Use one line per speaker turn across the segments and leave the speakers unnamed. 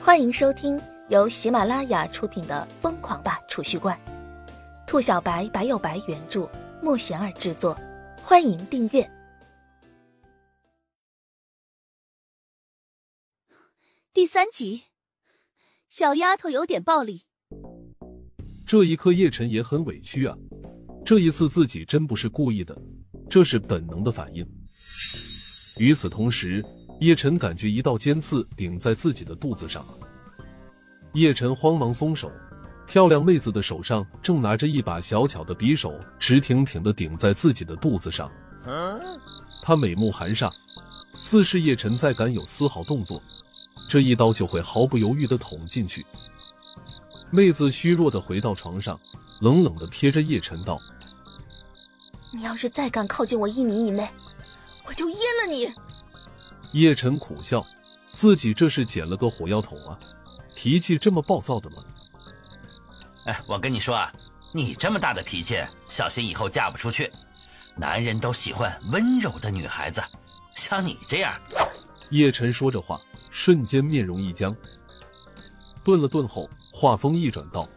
欢迎收听由喜马拉雅出品的《疯狂吧储蓄罐》，兔小白白有白原著，莫贤儿制作。欢迎订阅
第三集。小丫头有点暴力。
这一刻，叶晨也很委屈啊。这一次自己真不是故意的，这是本能的反应。与此同时，叶晨感觉一道尖刺顶在自己的肚子上。叶晨慌忙松手，漂亮妹子的手上正拿着一把小巧的匕首，直挺挺的顶在自己的肚子上。她美目含煞，似是叶晨再敢有丝毫动作，这一刀就会毫不犹豫的捅进去。妹子虚弱的回到床上，冷冷的瞥着叶晨道。
你要是再敢靠近我一米以内，我就阉了你！
叶晨苦笑，自己这是捡了个火药桶啊，脾气这么暴躁的吗？
哎，我跟你说啊，你这么大的脾气，小心以后嫁不出去。男人都喜欢温柔的女孩子，像你这样。
叶晨说着话，瞬间面容一僵，顿了顿后，话锋一转道：“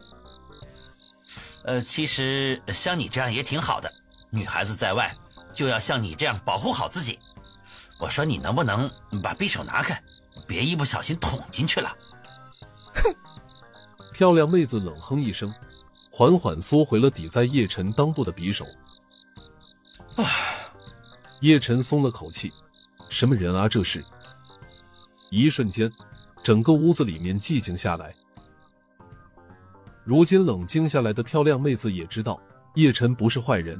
呃，其实像你这样也挺好的。”女孩子在外就要像你这样保护好自己。我说你能不能把匕首拿开，别一不小心捅进去了。
哼！
漂亮妹子冷哼一声，缓缓缩回了抵在叶晨裆部的匕首。
啊！
叶晨松了口气，什么人啊这是？一瞬间，整个屋子里面寂静下来。如今冷静下来的漂亮妹子也知道叶晨不是坏人。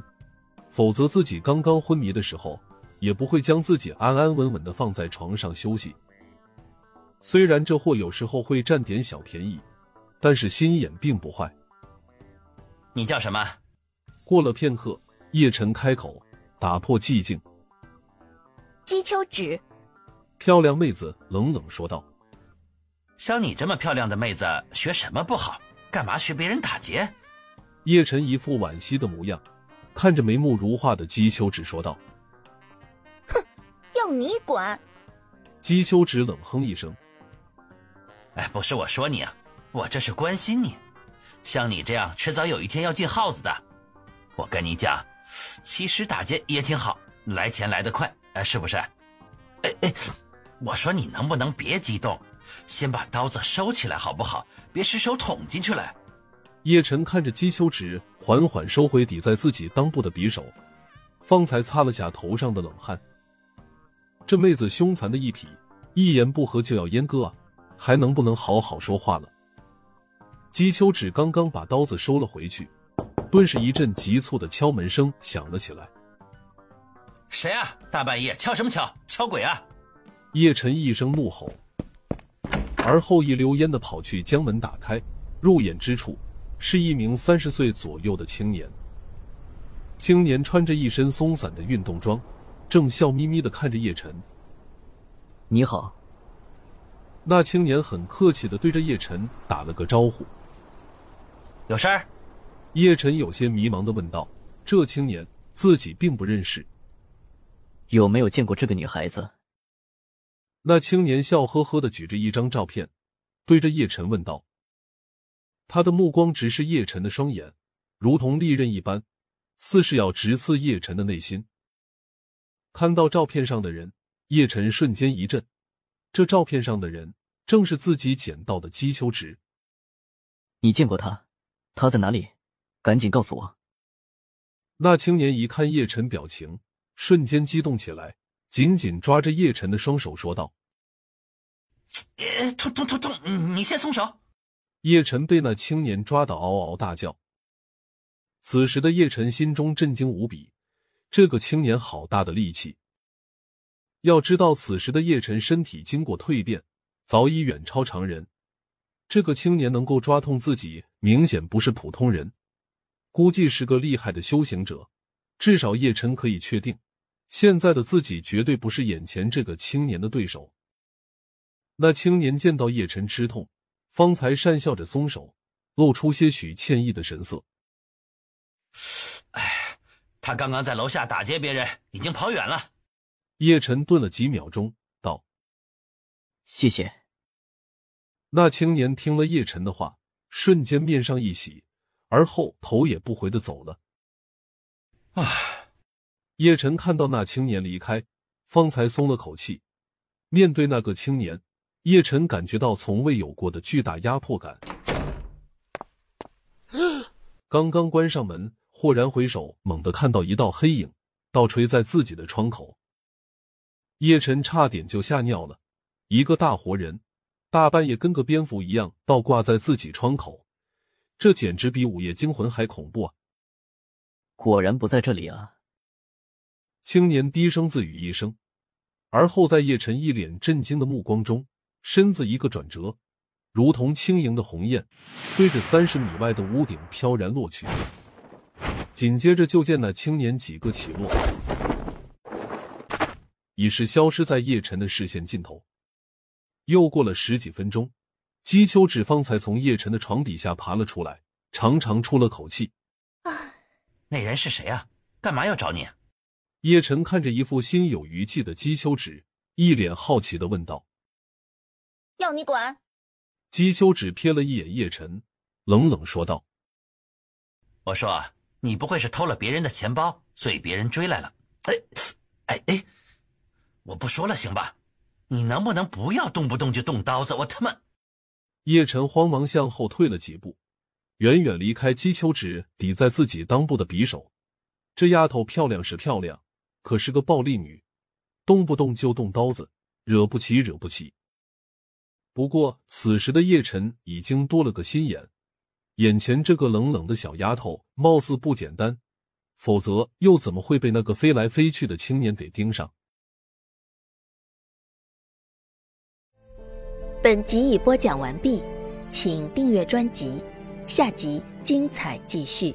否则，自己刚刚昏迷的时候，也不会将自己安安稳稳的放在床上休息。虽然这货有时候会占点小便宜，但是心眼并不坏。
你叫什么？
过了片刻，叶晨开口，打破寂静。
姬秋芷。
漂亮妹子冷冷说道：“
像你这么漂亮的妹子，学什么不好？干嘛学别人打劫？”
叶晨一副惋惜的模样。看着眉目如画的姬秋芷说道：“
哼，要你管！”
姬秋芷冷哼一声：“
哎，不是我说你啊，我这是关心你。像你这样，迟早有一天要进耗子的。我跟你讲，其实打劫也挺好，来钱来得快，哎，是不是？哎哎，我说你能不能别激动，先把刀子收起来好不好？别失手捅进去了。”
叶晨看着姬秋芷缓缓收回抵在自己裆部的匕首，方才擦了下头上的冷汗。这妹子凶残的一匹，一言不合就要阉割啊，还能不能好好说话了？姬秋芷刚刚把刀子收了回去，顿时一阵急促的敲门声响了起来。
谁啊？大半夜敲什么敲？敲鬼啊！
叶晨一声怒吼，而后一溜烟的跑去将门打开，入眼之处。是一名三十岁左右的青年。青年穿着一身松散的运动装，正笑眯眯的看着叶晨。
你好。
那青年很客气的对着叶晨打了个招呼。
有事儿？
叶晨有些迷茫的问道。这青年自己并不认识。
有没有见过这个女孩子？
那青年笑呵呵的举着一张照片，对着叶晨问道。他的目光直视叶晨的双眼，如同利刃一般，似是要直刺叶晨的内心。看到照片上的人，叶晨瞬间一震，这照片上的人正是自己捡到的姬秋直。
你见过他？他在哪里？赶紧告诉我！
那青年一看叶晨表情，瞬间激动起来，紧紧抓着叶晨的双手说道：“
呃，痛痛痛痛！你先松手。”
叶晨被那青年抓得嗷嗷大叫。此时的叶晨心中震惊无比，这个青年好大的力气！要知道，此时的叶晨身体经过蜕变，早已远超常人。这个青年能够抓痛自己，明显不是普通人，估计是个厉害的修行者。至少叶晨可以确定，现在的自己绝对不是眼前这个青年的对手。那青年见到叶晨吃痛。方才讪笑着松手，露出些许歉意的神色。
哎，他刚刚在楼下打劫别人，已经跑远了。
叶晨顿了几秒钟，道：“
谢谢。”
那青年听了叶晨的话，瞬间面上一喜，而后头也不回的走了。
唉，
叶晨看到那青年离开，方才松了口气。面对那个青年，叶晨感觉到从未有过的巨大压迫感。刚刚关上门，豁然回首，猛地看到一道黑影倒垂在自己的窗口。叶晨差点就吓尿了，一个大活人，大半夜跟个蝙蝠一样倒挂在自己窗口，这简直比午夜惊魂还恐怖啊！
果然不在这里啊！
青年低声自语一声，而后在叶晨一脸震惊的目光中，身子一个转折。如同轻盈的鸿雁，对着三十米外的屋顶飘然落去。紧接着，就见那青年几个起落，已是消失在叶晨的视线尽头。又过了十几分钟，姬秋芷方才从叶晨的床底下爬了出来，长长出了口气：“
啊，那人是谁啊？干嘛要找你？”
叶晨看着一副心有余悸的姬秋芷，一脸好奇的问道：“
要你管？”
姬秋芷瞥了一眼叶晨，冷冷说道：“
我说，你不会是偷了别人的钱包，所以别人追来了？哎，哎哎，我不说了，行吧？你能不能不要动不动就动刀子？我他妈！”
叶晨慌忙向后退了几步，远远离开姬秋芷抵在自己裆部的匕首。这丫头漂亮是漂亮，可是个暴力女，动不动就动刀子，惹不起，惹不起。不过，此时的叶晨已经多了个心眼，眼前这个冷冷的小丫头貌似不简单，否则又怎么会被那个飞来飞去的青年给盯上？
本集已播讲完毕，请订阅专辑，下集精彩继续。